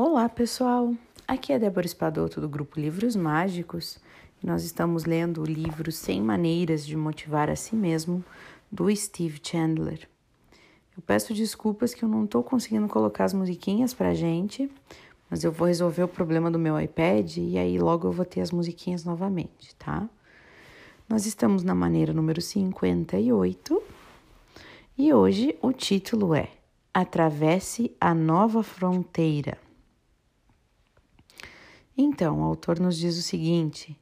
Olá, pessoal! Aqui é Débora Espadoto do grupo Livros Mágicos e nós estamos lendo o livro 100 Maneiras de Motivar a Si Mesmo, do Steve Chandler. Eu peço desculpas que eu não estou conseguindo colocar as musiquinhas pra gente, mas eu vou resolver o problema do meu iPad e aí logo eu vou ter as musiquinhas novamente, tá? Nós estamos na maneira número 58 e hoje o título é Atravesse a Nova Fronteira. Então, o autor nos diz o seguinte: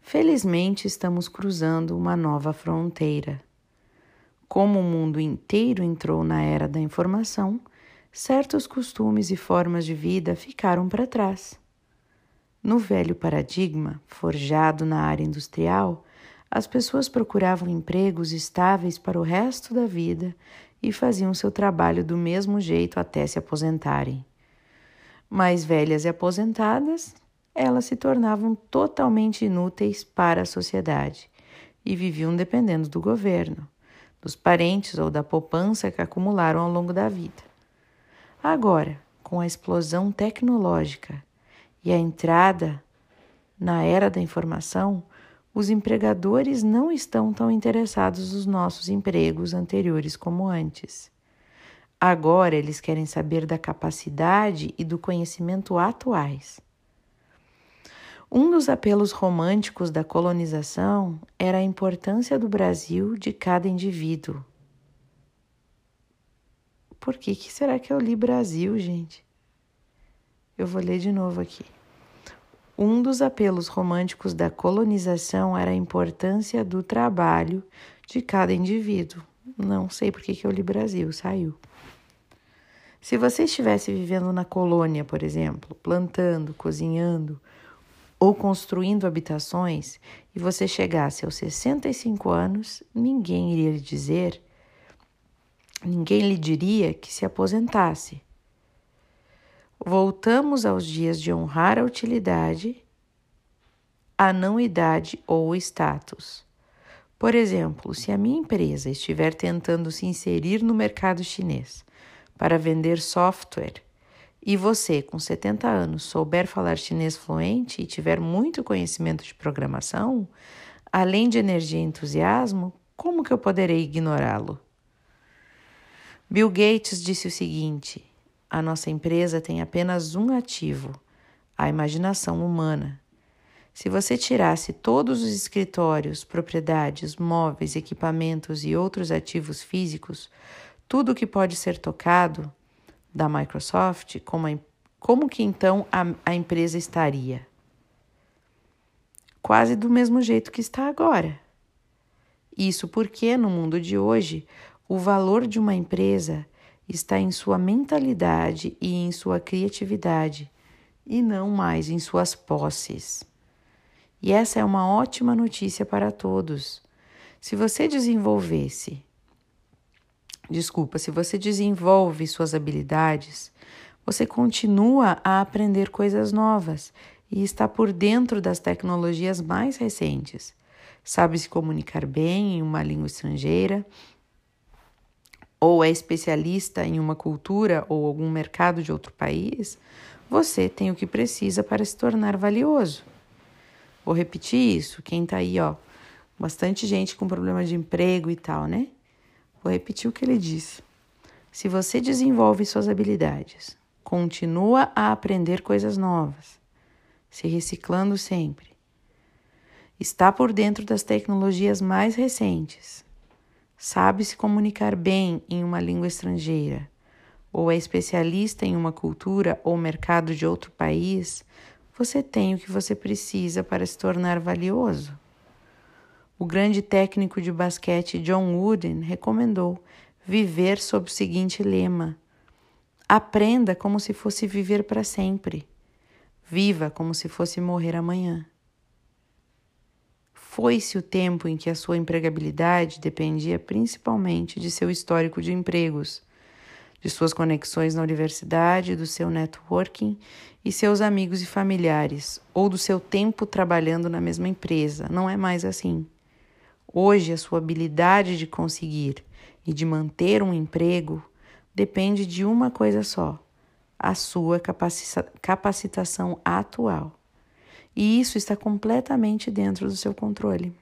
Felizmente estamos cruzando uma nova fronteira. Como o mundo inteiro entrou na era da informação, certos costumes e formas de vida ficaram para trás. No velho paradigma, forjado na área industrial, as pessoas procuravam empregos estáveis para o resto da vida e faziam seu trabalho do mesmo jeito até se aposentarem. Mais velhas e aposentadas, elas se tornavam totalmente inúteis para a sociedade e viviam dependendo do governo, dos parentes ou da poupança que acumularam ao longo da vida. Agora, com a explosão tecnológica e a entrada na era da informação, os empregadores não estão tão interessados nos nossos empregos anteriores como antes. Agora eles querem saber da capacidade e do conhecimento atuais. Um dos apelos românticos da colonização era a importância do Brasil de cada indivíduo. Por que, que será que eu li Brasil, gente? Eu vou ler de novo aqui. Um dos apelos românticos da colonização era a importância do trabalho de cada indivíduo. Não sei por que, que eu li Brasil, saiu. Se você estivesse vivendo na colônia, por exemplo, plantando, cozinhando ou construindo habitações e você chegasse aos 65 anos, ninguém iria lhe dizer, ninguém lhe diria que se aposentasse. Voltamos aos dias de honrar a utilidade, a não idade ou status. Por exemplo, se a minha empresa estiver tentando se inserir no mercado chinês para vender software e você, com 70 anos, souber falar chinês fluente e tiver muito conhecimento de programação, além de energia e entusiasmo, como que eu poderei ignorá-lo? Bill Gates disse o seguinte: a nossa empresa tem apenas um ativo, a imaginação humana. Se você tirasse todos os escritórios, propriedades, móveis, equipamentos e outros ativos físicos, tudo que pode ser tocado da Microsoft, como, a, como que então a, a empresa estaria? Quase do mesmo jeito que está agora. Isso porque, no mundo de hoje, o valor de uma empresa está em sua mentalidade e em sua criatividade, e não mais em suas posses. E essa é uma ótima notícia para todos. Se você desenvolvesse desculpa, se você desenvolve suas habilidades, você continua a aprender coisas novas e está por dentro das tecnologias mais recentes. Sabe se comunicar bem em uma língua estrangeira, ou é especialista em uma cultura ou algum mercado de outro país, você tem o que precisa para se tornar valioso. Vou repetir isso, quem está aí, ó, bastante gente com problema de emprego e tal, né? Vou repetir o que ele disse. Se você desenvolve suas habilidades, continua a aprender coisas novas, se reciclando sempre, está por dentro das tecnologias mais recentes, sabe se comunicar bem em uma língua estrangeira, ou é especialista em uma cultura ou mercado de outro país, você tem o que você precisa para se tornar valioso. O grande técnico de basquete John Wooden recomendou viver sob o seguinte lema: Aprenda como se fosse viver para sempre. Viva como se fosse morrer amanhã. Foi-se o tempo em que a sua empregabilidade dependia principalmente de seu histórico de empregos, de suas conexões na universidade, do seu networking e seus amigos e familiares, ou do seu tempo trabalhando na mesma empresa. Não é mais assim. Hoje, a sua habilidade de conseguir e de manter um emprego depende de uma coisa só: a sua capacitação atual. E isso está completamente dentro do seu controle.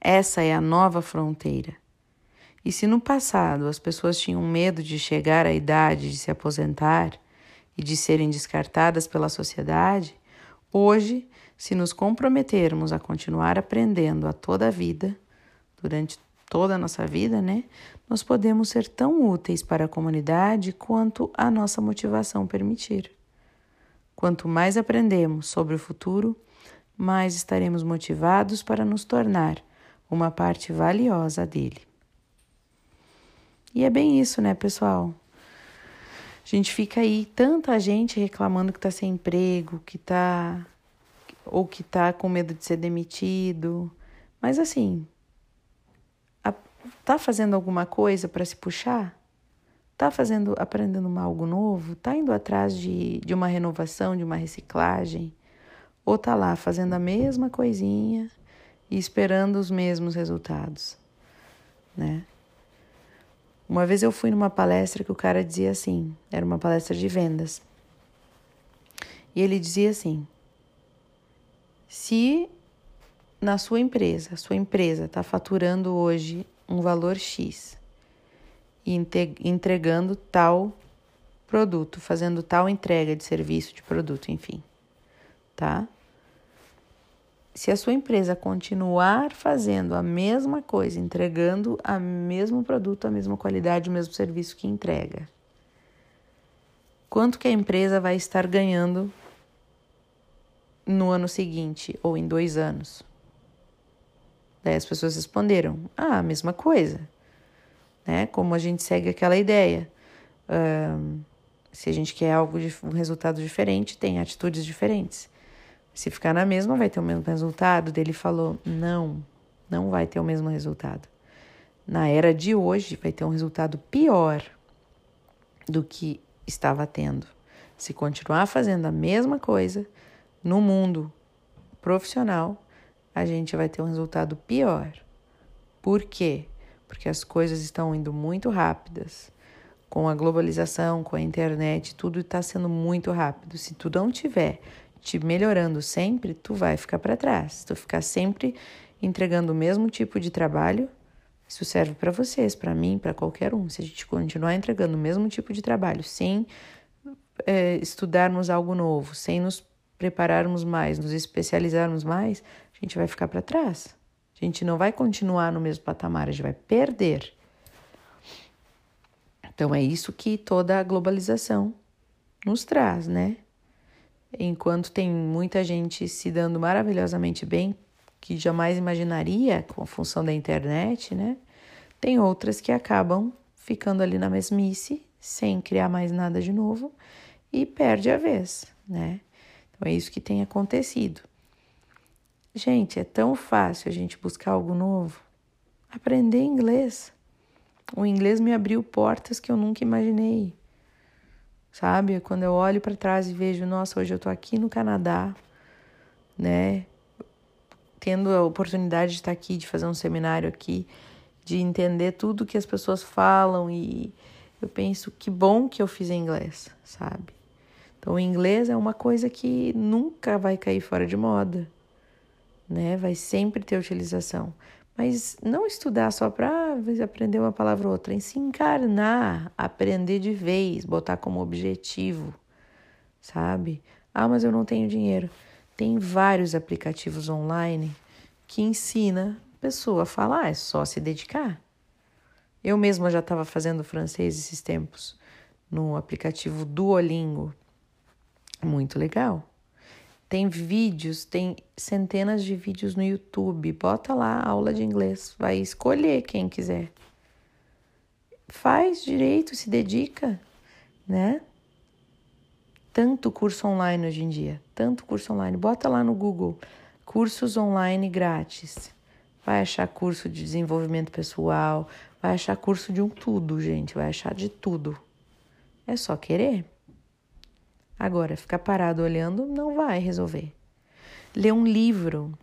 Essa é a nova fronteira. E se no passado as pessoas tinham medo de chegar à idade de se aposentar e de serem descartadas pela sociedade, hoje, se nos comprometermos a continuar aprendendo a toda a vida, durante toda a nossa vida, né, nós podemos ser tão úteis para a comunidade quanto a nossa motivação permitir. Quanto mais aprendemos sobre o futuro, mais estaremos motivados para nos tornar uma parte valiosa dele. E é bem isso, né, pessoal? A gente fica aí, tanta gente reclamando que está sem emprego, que está ou que está com medo de ser demitido. Mas assim, a, tá fazendo alguma coisa para se puxar? Tá fazendo, aprendendo algo novo? Tá indo atrás de, de uma renovação, de uma reciclagem? Ou tá lá fazendo a mesma coisinha e esperando os mesmos resultados, né? Uma vez eu fui numa palestra que o cara dizia assim, era uma palestra de vendas. E ele dizia assim: se na sua empresa, sua empresa está faturando hoje um valor X e entregando tal produto, fazendo tal entrega de serviço, de produto, enfim, tá? Se a sua empresa continuar fazendo a mesma coisa, entregando o mesmo produto, a mesma qualidade, o mesmo serviço que entrega, quanto que a empresa vai estar ganhando no ano seguinte ou em dois anos? Daí as pessoas responderam: ah, a mesma coisa. Né? Como a gente segue aquela ideia. Um, se a gente quer algo um resultado diferente, tem atitudes diferentes. Se ficar na mesma, vai ter o mesmo resultado? Ele falou: não, não vai ter o mesmo resultado. Na era de hoje, vai ter um resultado pior do que estava tendo. Se continuar fazendo a mesma coisa no mundo profissional, a gente vai ter um resultado pior. Por quê? Porque as coisas estão indo muito rápidas. Com a globalização, com a internet, tudo está sendo muito rápido. Se tu não tiver te melhorando sempre, tu vai ficar para trás. Se tu ficar sempre entregando o mesmo tipo de trabalho, isso serve para vocês, para mim, para qualquer um. Se a gente continuar entregando o mesmo tipo de trabalho, sem é, estudarmos algo novo, sem nos prepararmos mais, nos especializarmos mais, a gente vai ficar para trás. A gente não vai continuar no mesmo patamar, a gente vai perder. Então é isso que toda a globalização nos traz, né? Enquanto tem muita gente se dando maravilhosamente bem, que jamais imaginaria com a função da internet, né? Tem outras que acabam ficando ali na mesmice, sem criar mais nada de novo e perde a vez, né? Então é isso que tem acontecido. Gente, é tão fácil a gente buscar algo novo. Aprender inglês. O inglês me abriu portas que eu nunca imaginei sabe? Quando eu olho para trás e vejo, nossa, hoje eu estou aqui no Canadá, né? Tendo a oportunidade de estar aqui, de fazer um seminário aqui, de entender tudo que as pessoas falam e eu penso que bom que eu fiz inglês, sabe? Então, o inglês é uma coisa que nunca vai cair fora de moda, né? Vai sempre ter utilização. Mas não estudar só para aprender uma palavra ou outra, em se encarnar, aprender de vez, botar como objetivo, sabe? Ah, mas eu não tenho dinheiro. Tem vários aplicativos online que ensina a pessoa a falar, é só se dedicar. Eu mesma já estava fazendo francês esses tempos no aplicativo Duolingo. Muito legal. Tem vídeos, tem centenas de vídeos no YouTube. Bota lá aula de inglês, vai escolher quem quiser. Faz direito, se dedica, né? Tanto curso online hoje em dia, tanto curso online. Bota lá no Google, cursos online grátis. Vai achar curso de desenvolvimento pessoal, vai achar curso de um tudo, gente, vai achar de tudo. É só querer. Agora, ficar parado olhando não vai resolver. Ler um livro.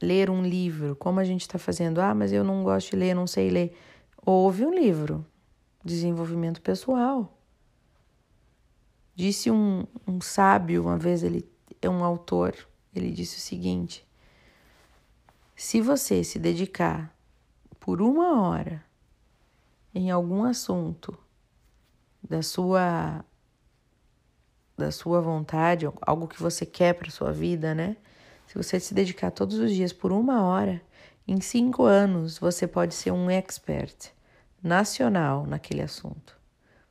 Ler um livro, como a gente está fazendo. Ah, mas eu não gosto de ler, não sei ler. Ouve um livro. Desenvolvimento pessoal. Disse um, um sábio, uma vez ele é um autor, ele disse o seguinte: se você se dedicar por uma hora em algum assunto da sua da sua vontade, algo que você quer para sua vida, né? Se você se dedicar todos os dias por uma hora, em cinco anos você pode ser um expert nacional naquele assunto.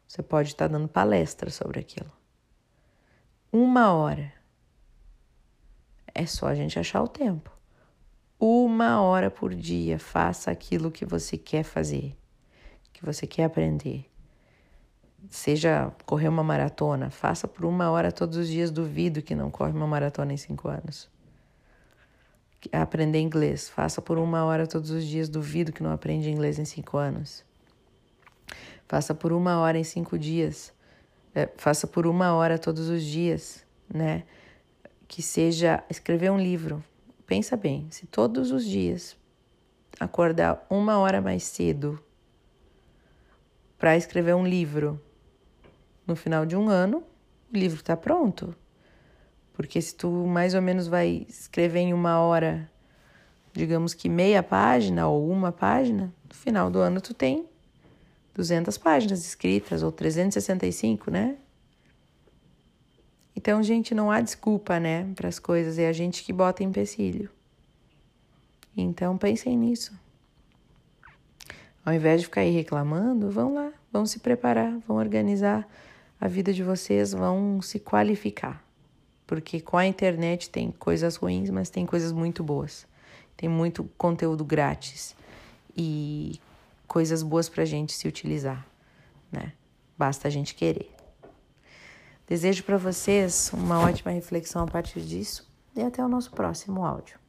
Você pode estar dando palestra sobre aquilo. Uma hora. É só a gente achar o tempo. Uma hora por dia, faça aquilo que você quer fazer, que você quer aprender. Seja correr uma maratona, faça por uma hora todos os dias. Duvido que não corre uma maratona em cinco anos. Aprender inglês, faça por uma hora todos os dias. Duvido que não aprende inglês em cinco anos. Faça por uma hora em cinco dias. É, faça por uma hora todos os dias, né? Que seja escrever um livro. Pensa bem, se todos os dias acordar uma hora mais cedo para escrever um livro, no final de um ano, o livro está pronto. Porque se tu mais ou menos vai escrever em uma hora, digamos que meia página ou uma página, no final do ano tu tem 200 páginas escritas ou 365, né? Então, gente, não há desculpa, né, para as coisas, é a gente que bota empecilho. Então, pensem nisso. Ao invés de ficar aí reclamando, vão lá, vão se preparar, vão organizar a vida de vocês, vão se qualificar. Porque com a internet tem coisas ruins, mas tem coisas muito boas. Tem muito conteúdo grátis. E coisas boas para a gente se utilizar, né? Basta a gente querer. Desejo para vocês uma ótima reflexão a partir disso e até o nosso próximo áudio.